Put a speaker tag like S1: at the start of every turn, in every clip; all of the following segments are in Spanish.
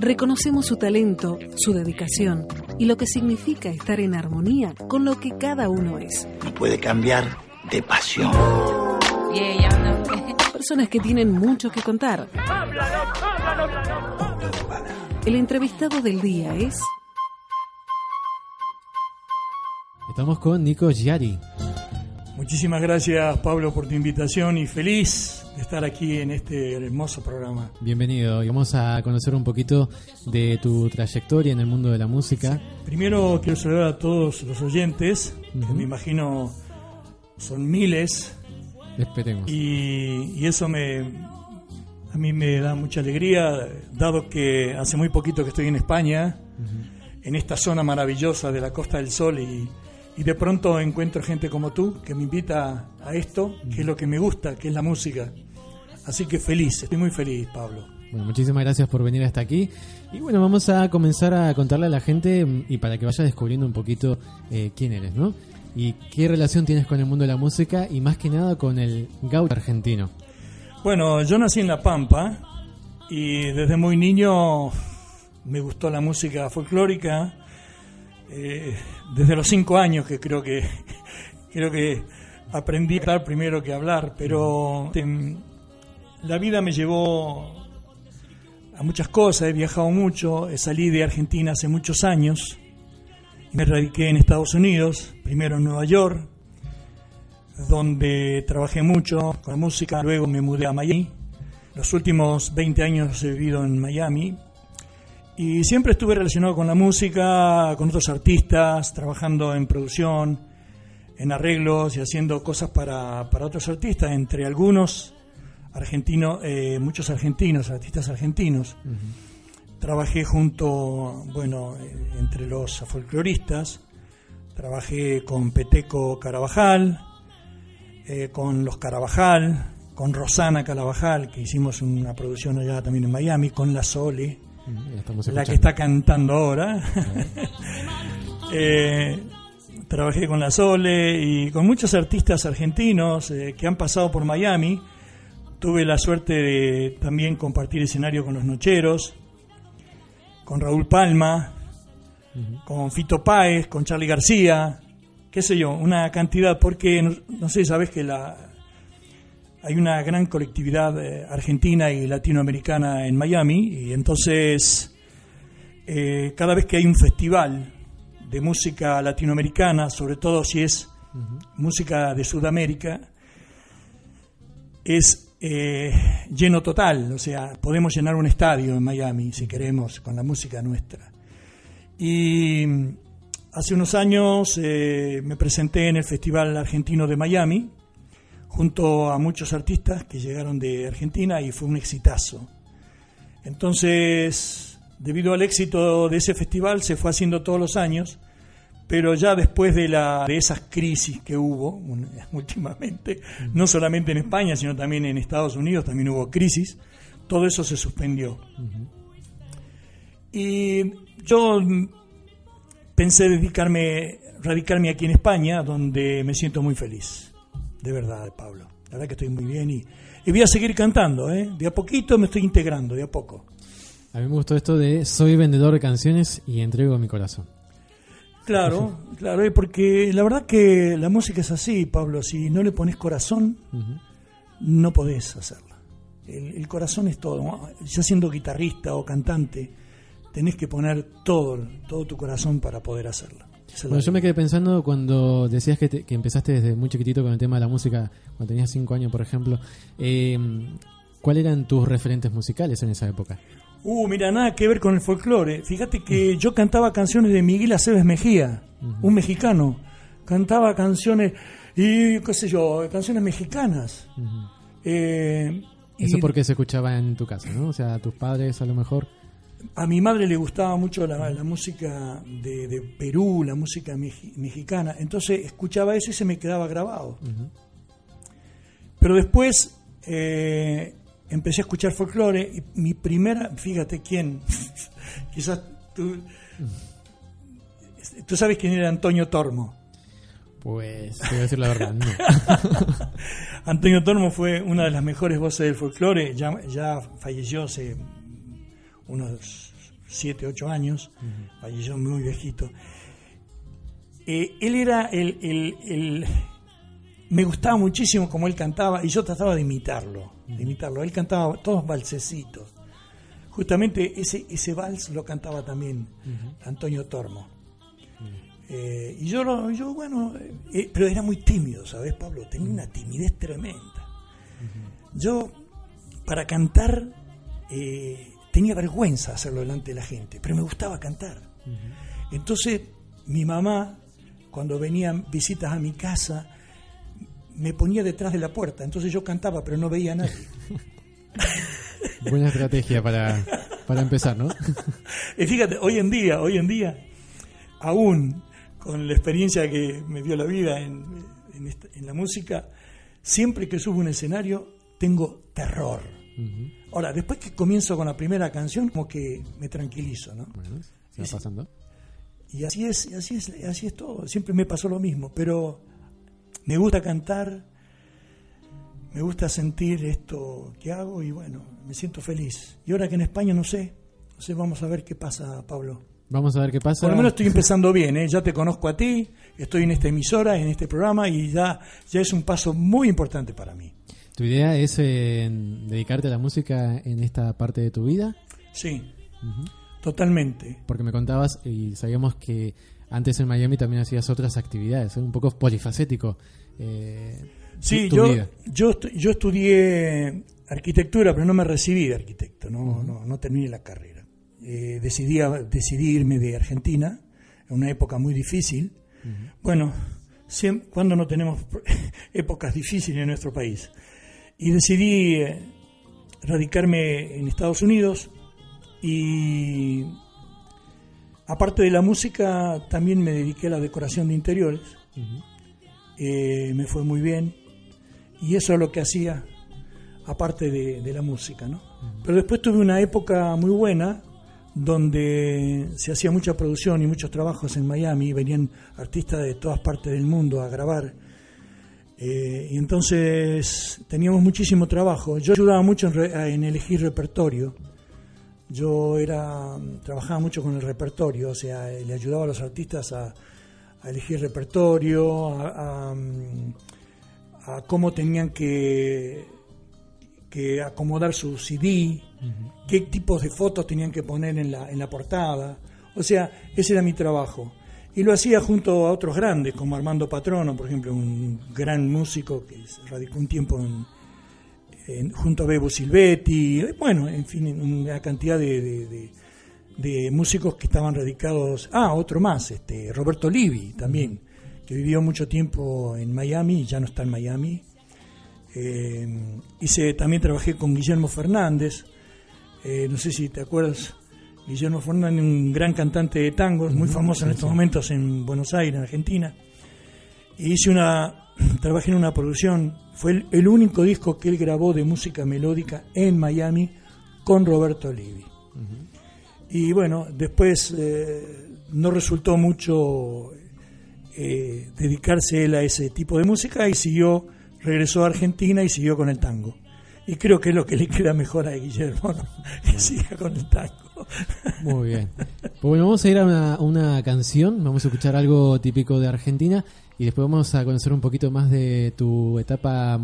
S1: Reconocemos su talento, su dedicación y lo que significa estar en armonía con lo que cada uno es.
S2: No puede cambiar de pasión.
S1: Personas que tienen mucho que contar. El entrevistado del día es...
S3: Estamos con Nico Giari.
S4: Muchísimas gracias Pablo por tu invitación y feliz de estar aquí en este hermoso programa.
S3: Bienvenido y vamos a conocer un poquito de tu trayectoria en el mundo de la música.
S4: Primero quiero saludar a todos los oyentes, que me imagino son miles.
S3: Esperemos.
S4: Y, y eso me, a mí me da mucha alegría, dado que hace muy poquito que estoy en España, en esta zona maravillosa de la Costa del Sol y, y de pronto encuentro gente como tú que me invita a esto, que es lo que me gusta, que es la música. Así que feliz, estoy muy feliz, Pablo.
S3: Bueno, muchísimas gracias por venir hasta aquí. Y bueno, vamos a comenzar a contarle a la gente mm, y para que vaya descubriendo un poquito eh, quién eres, ¿no? Y qué relación tienes con el mundo de la música y más que nada con el gaucho argentino.
S4: Bueno, yo nací en La Pampa y desde muy niño me gustó la música folclórica. Eh, desde los cinco años que creo que creo que aprendí a hablar primero que hablar, pero em, la vida me llevó a muchas cosas, he viajado mucho, salí de Argentina hace muchos años, me radiqué en Estados Unidos, primero en Nueva York, donde trabajé mucho con la música, luego me mudé a Miami. Los últimos 20 años he vivido en Miami y siempre estuve relacionado con la música, con otros artistas, trabajando en producción, en arreglos y haciendo cosas para, para otros artistas, entre algunos argentinos, eh, muchos argentinos, artistas argentinos. Trabajé junto, bueno, entre los folcloristas, trabajé con Peteco Carabajal, eh, con los Carabajal, con Rosana Carabajal, que hicimos una producción allá también en Miami, con La Sole, la que está cantando ahora. eh, trabajé con La Sole y con muchos artistas argentinos eh, que han pasado por Miami. Tuve la suerte de también compartir escenario con los Nocheros, con Raúl Palma, con Fito Páez, con Charlie García, qué sé yo, una cantidad, porque no, no sé, sabes que la, hay una gran colectividad eh, argentina y latinoamericana en Miami y entonces eh, cada vez que hay un festival de música latinoamericana, sobre todo si es música de Sudamérica, es eh, lleno total, o sea, podemos llenar un estadio en Miami si queremos con la música nuestra. Y hace unos años me presenté en el Festival Argentino de Miami, junto a muchos artistas que llegaron de Argentina y fue un exitazo. Entonces, debido al éxito de ese festival, se fue haciendo todos los años, pero ya después de, la, de esas crisis que hubo últimamente, no solamente en España, sino también en Estados Unidos, también hubo crisis, todo eso se suspendió. Y yo pensé dedicarme, radicarme aquí en España, donde me siento muy feliz de verdad, Pablo. La verdad que estoy muy bien y, y voy a seguir cantando, ¿eh? De a poquito me estoy integrando, de a poco.
S3: A mí me gustó esto de soy vendedor de canciones y entrego mi corazón.
S4: Claro, claro, ¿eh? porque la verdad que la música es así, Pablo. Si no le pones corazón, no podés hacerla. El, el, corazón es todo. Ya siendo guitarrista o cantante, tenés que poner todo, todo tu corazón para poder hacerla.
S3: Bueno, yo me quedé pensando cuando decías que, te, que, empezaste desde muy chiquitito con el tema de la música, cuando tenías 5 años, por ejemplo. Eh, ¿Cuáles eran tus referentes musicales en esa época?
S4: Uh, mira, nada que ver con el folclore. Fíjate que yo cantaba canciones de Miguel Aceves Mejía, uh -huh. un mexicano. Cantaba canciones, y qué sé yo, canciones mexicanas. Uh -huh.
S3: eh, Eso y, porque se escuchaba en tu casa, ¿no? O sea, tus padres a lo mejor
S4: a mi madre le gustaba mucho la, la música de, de, Perú, la música me, mexicana, entonces escuchaba eso y se me quedaba grabado. Uh -huh. Pero después eh, empecé a escuchar folclore y mi primera, fíjate quién, quizás tú, tú sabes quién era Antonio Tormo.
S3: Pues, te voy a decir la verdad, no.
S4: Antonio Tormo fue una de las mejores voces del folclore, ya, ya falleció hace unos 7, 8 años, falleció muy viejito. Eh, él era el, el- el- Me gustaba muchísimo como él cantaba y yo trataba de imitarlo, de imitarlo. Él cantaba todos valsecitos. Justamente ese, ese vals lo cantaba también Antonio Tormo. Eh, y yo, lo, yo bueno, eh, pero era muy tímido, ¿sabes, Pablo? Tenía una timidez tremenda. Yo, para cantar, eh, tenía vergüenza hacerlo delante de la gente, pero me gustaba cantar. Entonces, mi mamá, cuando venían visitas a mi casa, me ponía detrás de la puerta. Entonces yo cantaba, pero no veía a nadie.
S3: Buena estrategia para, para empezar, ¿no?
S4: Y fíjate, hoy en día, hoy en día, aún con la experiencia que me dio la vida en, en esta- en la música, siempre que subo un escenario tengo terror. Ahora, después que comienzo con la primera canción, como que me tranquilizo, ¿no?
S3: Bueno, se va pasando.
S4: Y así es, así es, así es todo. Siempre me pasó lo mismo, pero me gusta cantar, me gusta sentir esto que hago y bueno, me siento feliz. Y ahora que en España no sé, no sé, vamos a ver qué pasa, Pablo.
S3: Vamos a ver qué pasa.
S4: Por lo menos estoy empezando bien, ¿eh? ya te conozco a ti, estoy en esta emisora, en este programa y ya, ya es un paso muy importante para mí.
S3: ¿Tu idea es eh, dedicarte a la música en esta parte de tu vida?
S4: Sí, totalmente.
S3: Porque me contabas y sabíamos que antes en Miami también hacías otras actividades, ¿eh? un poco polifacético. eh,
S4: Sí,
S3: tu
S4: yo,
S3: vida.
S4: yo, yo estudié arquitectura, pero no me recibí de arquitecto, no, no, no terminé la carrera. Eh, decidí, decidí irme de Argentina, en una época muy difícil. Bueno, siem- cuando no tenemos épocas difíciles en nuestro país? Y decidí eh, radicarme en Estados Unidos y aparte de la música también me dediqué a la decoración de interiores. Eh, me fue muy bien y eso es lo que hacía aparte de, de la música, ¿no? Pero después tuve una época muy buena donde se hacía mucha producción y muchos trabajos en Miami, venían artistas de todas partes del mundo a grabar. Eh, y entonces teníamos muchísimo trabajo. Yo ayudaba mucho en, re- en elegir repertorio. Yo era trabajaba mucho con el repertorio, o sea, le ayudaba a los artistas a, a elegir repertorio, a, a, mm, a cómo tenían que, que acomodar su CD, qué tipos de fotos tenían que poner en la, en la portada. O sea, ese era mi trabajo. Y lo hacía junto a otros grandes, como Armando Patrono, por ejemplo, un gran músico que radicó un tiempo en, junto a Bebo Silvetti, bueno, en fin, una cantidad de, de- músicos que estaban radicados. Ah, otro más, este Roberto Livi también, que vivió mucho tiempo en Miami ya no está en Miami. Eh, hice, también trabajé con Guillermo Fernández, eh, no sé si te acuerdas, Guillermo Fernández, un gran cantante de tangos, muy famoso en estos momentos en Buenos Aires, en Argentina. Y hice una, trabajé en una producción, fue el, el único disco que él grabó de música melódica en Miami con Roberto Livi. Y bueno, después eh, no resultó mucho eh, dedicarse él a ese tipo de música y siguió, regresó a Argentina y siguió con el tango. Y creo que es lo que le queda mejor a Guillermo, ¿no? que siga con el tango.
S3: Muy bien. Pues bueno, vamos a ir a una, una canción, vamos a escuchar algo típico de Argentina y después vamos a conocer un poquito más de tu etapa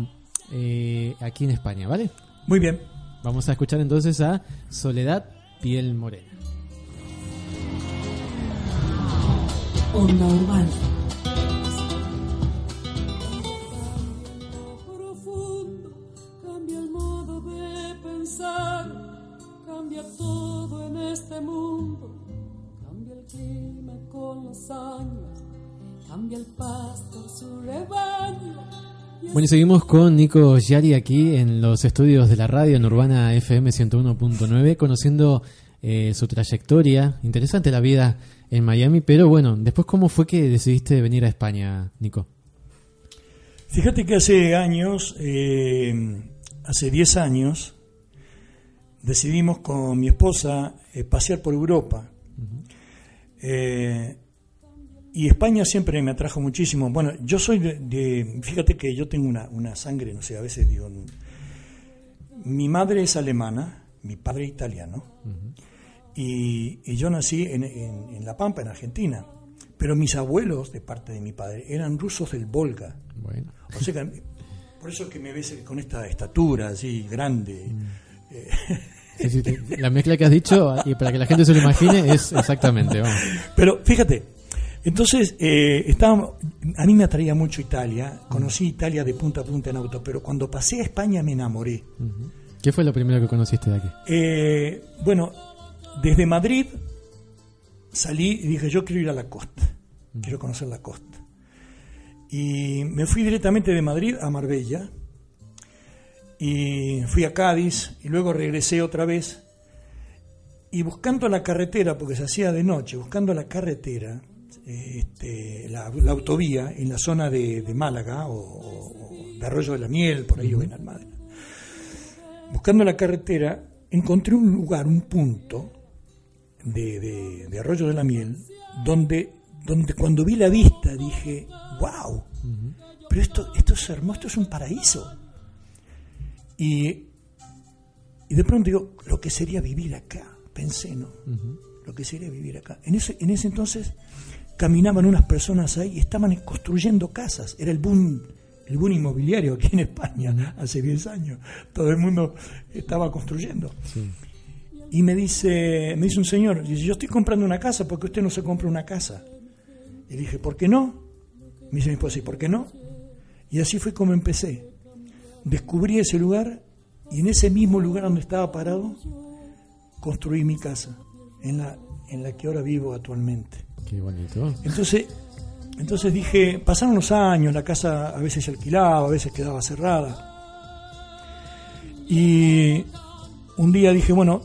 S3: eh, aquí en España, ¿vale?
S4: Muy bien.
S3: Vamos a escuchar entonces a Soledad Piel Morena.
S1: Onda Urbana.
S3: Bueno, y seguimos con Nico Yari aquí en los estudios de la radio en Urbana FM 101.9, conociendo eh, su trayectoria. Interesante la vida en Miami, pero bueno, después, ¿cómo fue que decidiste venir a España, Nico?
S4: Fíjate que hace años, eh, hace 10 años, decidimos con mi esposa eh, pasear por Europa. Y España siempre me atrajo muchísimo. Bueno, yo soy de, de- fíjate que yo tengo una, una sangre, no sé, a veces digo, mi madre es alemana, mi padre italiano, Y, y yo nací en, en- en La Pampa, en Argentina. Pero mis abuelos, de parte de mi padre, eran rusos del Volga.
S3: Bueno.
S4: O sea que, por eso que me ves con esta estatura así grande.
S3: Sí, sí, sí. La mezcla que has dicho, y para que la gente se lo imagine, es exactamente. Vamos.
S4: Pero fíjate, entonces eh, estábamos- a mí me atraía mucho Italia. Conocí Italia de punta a punta en auto, pero cuando pasé a España me enamoré.
S3: ¿Qué fue lo primero que conociste de aquí?
S4: Eh, bueno, desde Madrid salí y dije, yo quiero ir a la costa, quiero conocer la costa. Y me fui directamente de Madrid a Marbella y fui a Cádiz y luego regresé otra vez y buscando la carretera, porque se hacía de noche, buscando la carretera, este, la, la autovía en la zona de, de Málaga o, o de Arroyo de la Miel, por ahí o en buscando la carretera, encontré un lugar, un punto de, de- de Arroyo de la Miel, donde, donde cuando vi la vista dije, wow, pero esto, esto es hermoso, esto es un paraíso. Y, y de pronto digo, lo que sería vivir acá, pensé, ¿no? Lo que sería vivir acá. En ese, en ese entonces caminaban unas personas ahí y estaban construyendo casas, era el boom el boom inmobiliario aquí en España hace 10 años. Todo el mundo estaba construyendo.
S3: Sí.
S4: Y me dice, me dice un señor, dice, yo estoy comprando una casa, porque usted no se compra una casa? Y dije, ¿por qué no? Me dice mi esposa, ¿y por qué no? Y así fue como empecé. Descubrí ese lugar y en ese mismo lugar donde estaba parado, construí mi casa, en la, en la que ahora vivo actualmente.
S3: Qué bonito.
S4: Entonces, entonces dije, pasaron los años, la casa a veces se alquilaba, a veces quedaba cerrada. Y un día dije, bueno,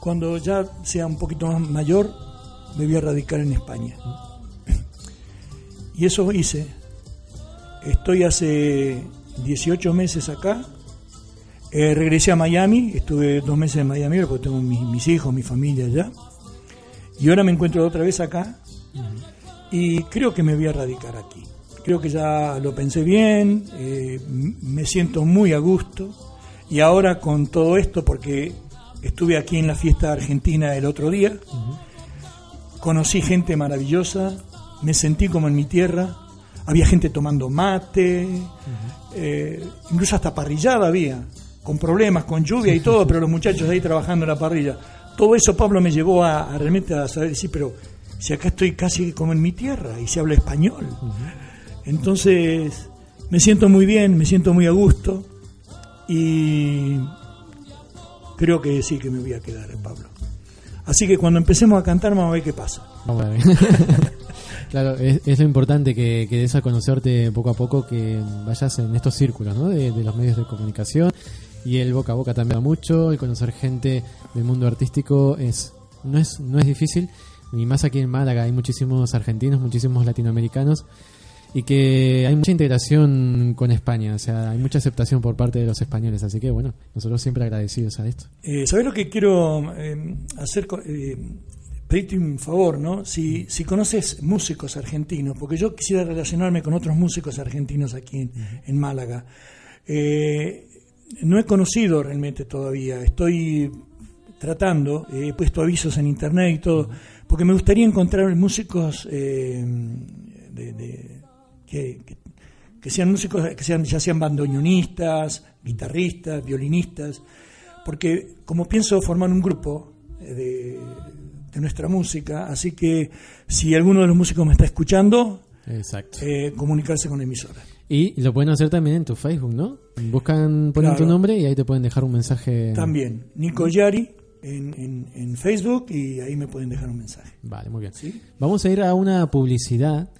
S4: cuando ya sea un poquito más mayor, me voy a radicar en España. Y eso hice. Estoy hace 18 meses acá. Eh, regresé a Miami, estuve dos meses en Miami porque tengo mis, mis hijos, mi familia allá. Y ahora me encuentro otra vez acá y creo que me voy a radicar aquí. Creo que ya lo pensé bien, eh, me siento muy a gusto y ahora con todo esto, porque estuve aquí en la fiesta argentina el otro día, conocí gente maravillosa, me sentí como en mi tierra, había gente tomando mate, eh, incluso hasta parrillada había, con problemas, con lluvia y todo, pero los muchachos ahí trabajando en la parrilla. Todo eso Pablo me llevó a, a realmente a saber decir, pero si acá estoy casi como en mi tierra y se habla español. Entonces, me siento muy bien, me siento muy a gusto y creo que sí que me voy a quedar, Pablo. Así que cuando empecemos a cantar vamos a ver qué pasa.
S3: Vamos a ver. claro, es, es lo importante que, que des a conocerte poco a poco, que vayas en estos círculos ¿no? de, de los medios de comunicación y el boca a boca también mucho, el conocer gente del mundo artístico es no es no es difícil y más aquí en Málaga hay muchísimos argentinos, muchísimos latinoamericanos y que hay mucha integración con España, o sea, hay mucha aceptación por parte de los españoles, así que bueno, nosotros siempre agradecidos a esto.
S4: Eh, ¿Sabes lo que quiero eh, hacer? eh, pedirte un favor, ¿no? Si, si conoces músicos argentinos, porque yo quisiera relacionarme con otros músicos argentinos aquí en, en Málaga. Eh, no he conocido realmente todavía, estoy tratando, he puesto avisos en internet y todo, porque me gustaría encontrar músicos eh, de- de- que, que- que sean músicos, que sean, ya sean bandoneonistas, guitarristas, violinistas, porque como pienso formar un grupo eh, de, de nuestra música, así que si alguno de los músicos me está escuchando,
S3: Exacto.
S4: eh, comunicarse con la emisora.
S3: Y lo pueden hacer también en tu Facebook, ¿no? Buscan, ponen tu nombre y ahí te pueden dejar un mensaje.
S4: También, Nico Yari en, en- en Facebook y ahí me pueden dejar un mensaje.
S3: Vale, muy bien.
S4: ¿sí?
S3: Vamos a ir a una publicidad.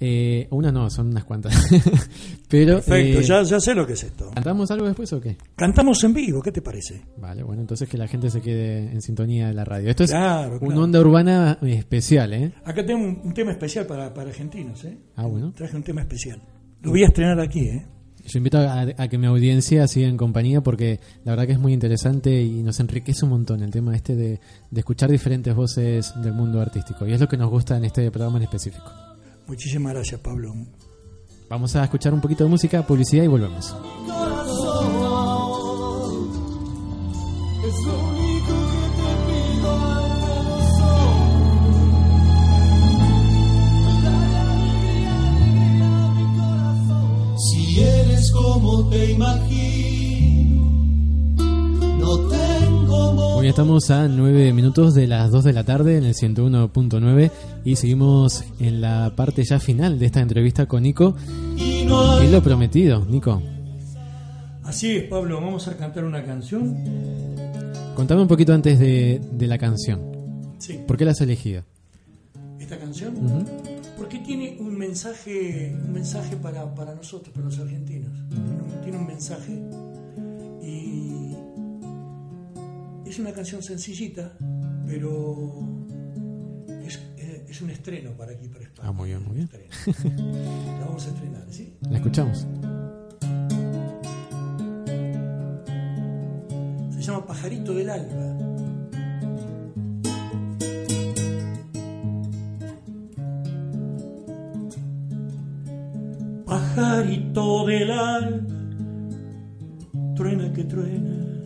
S3: Eh, una no, son unas cuantas. Pero,
S4: Perfecto,
S3: eh,
S4: ya, ya sé lo que es esto.
S3: ¿cantamos algo después o qué?
S4: Cantamos en vivo, ¿qué te parece?
S3: Vale, bueno, entonces que la gente se quede en sintonía de la radio. Esto es
S4: Claro,
S3: una onda urbana especial, ¿eh?
S4: Acá tengo un, un tema especial para, para argentinos, ¿eh?
S3: Ah, bueno.
S4: Traje un tema especial. Lo voy a estrenar aquí, ¿eh?
S3: Yo invito a, a que mi audiencia siga en compañía porque la verdad que es muy interesante y nos enriquece un montón el tema este de, de escuchar diferentes voces del mundo artístico. Y es lo que nos gusta en este programa en específico.
S4: Muchísimas gracias, Pablo.
S3: Vamos a escuchar un poquito de música, publicidad y volvemos.
S5: Como te imagino. No tengo
S3: Hoy estamos a 9 minutos de las 2 de la tarde en el 101.9 y seguimos en la parte ya final de esta entrevista con Nico.
S5: y no
S3: Y lo prometido, Nico.
S4: Así es, Pablo, vamos a cantar una canción.
S3: Contame un poquito antes de, de la canción.
S4: Sí,
S3: ¿Por qué la has elegido?
S4: esta canción.
S3: Ujú.
S4: Porque tiene un mensaje, un mensaje para, para nosotros, para los argentinos. Tiene un, tiene un mensaje. Y es una canción sencillita, pero es, es un estreno para aquí, para España.
S3: Ah, muy bien, muy bien.
S4: La vamos a estrenar, ¿sí?
S3: La escuchamos.
S4: Se llama Pajarito del Alba. Pajarito del alba, truena que truena,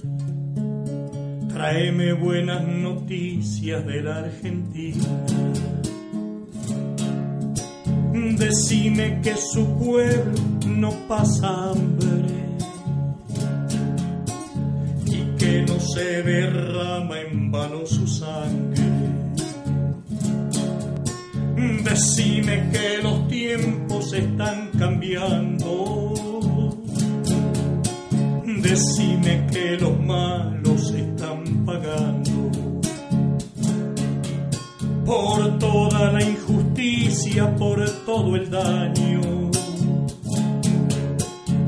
S4: tráeme buenas noticias de la Argentina. Decime que su pueblo no pasa hambre y que no se derrama en vano su sangre. Decime que los tiempos están cambiando. Decime que los malos están pagando por toda la injusticia, por todo el daño,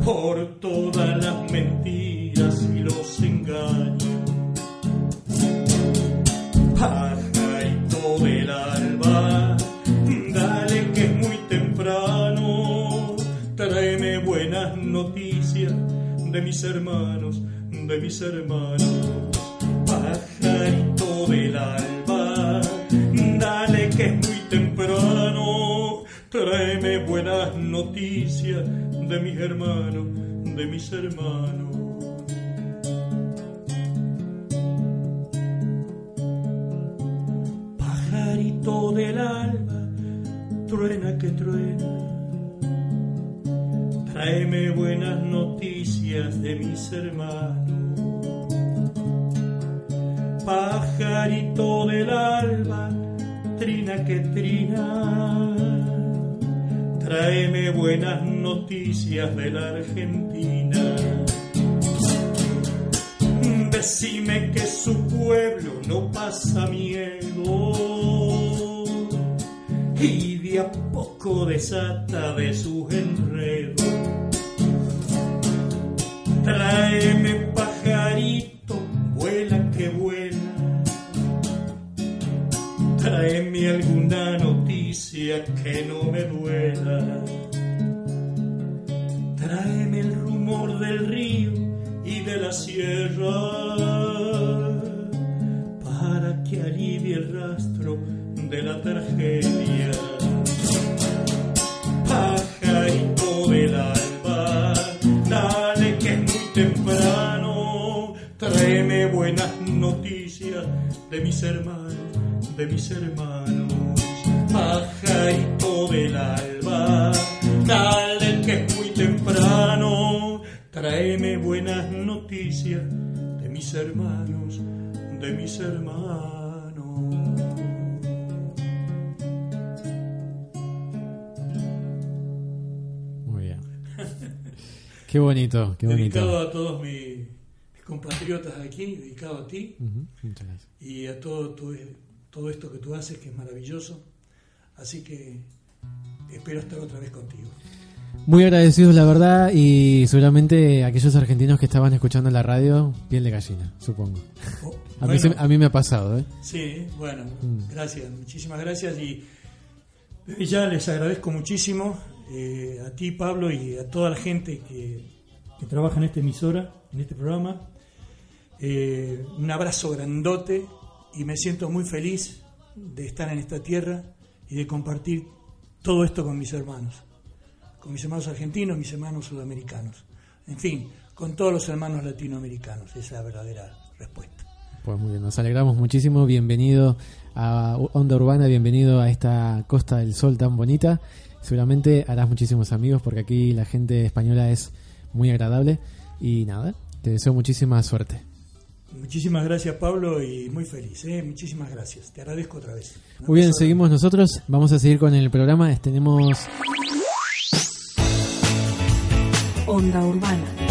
S4: por todas las mentiras mis hermanos, de mis hermanos. Pajarito del alba, dale que es muy temprano, tráeme buenas noticias de mis hermanos, de mis hermanos. Pajarito del alba, truena que truena. Tráeme buenas noticias de mis hermanos. Pajarito del alba, trina que trina. Tráeme buenas noticias de la Argentina. Decime que su pueblo no pasa miedo y de a poco desata de sus enredos. Tráeme pajarito, vuela que vuela. Tráeme alguna noticia que no me duela. Tráeme el rumor del río y de la sierra para que alivie el rastro de la tragedia. De mis hermanos, de mis hermanos. Pajarito del alba, dale que es muy temprano, tráeme buenas noticias de mis hermanos, de mis hermanos.
S3: Muy bien. Qué bonito, qué
S4: Dedicado
S3: bonito.
S4: a todos mis compatriotas aquí, dedicado a ti y a todo, tu- todo esto que tú haces, que es maravilloso. Así que espero estar otra vez contigo.
S3: Muy agradecidos, la verdad, y seguramente aquellos argentinos que estaban escuchando la radio, piel de gallina, supongo.
S4: Oh,
S3: A, mí,
S4: bueno,
S3: se- a mí me ha pasado, ¿eh?
S4: Sí, bueno,
S3: Mm.
S4: gracias, muchísimas gracias y ya les agradezco muchísimo eh, a ti, Pablo, y a toda la gente que, que trabaja en esta emisora, en este programa. Eh, un abrazo grandote y me siento muy feliz de estar en esta tierra y de compartir todo esto con mis hermanos, con mis hermanos argentinos, mis hermanos sudamericanos, en fin, con todos los hermanos latinoamericanos, esa es la verdadera respuesta.
S3: Pues muy bien, nos alegramos muchísimo. Bienvenido a Onda Urbana, bienvenido a esta Costa del Sol tan bonita. Seguramente harás muchísimos amigos porque aquí la gente española es muy agradable. Y nada, te deseo muchísima suerte.
S4: Muchísimas gracias Pablo y muy feliz, ¿eh? muchísimas gracias. Te agradezco otra vez.
S3: Muy bien, seguimos nosotros. Vamos a seguir con el programa. Tenemos
S1: Onda Urbana.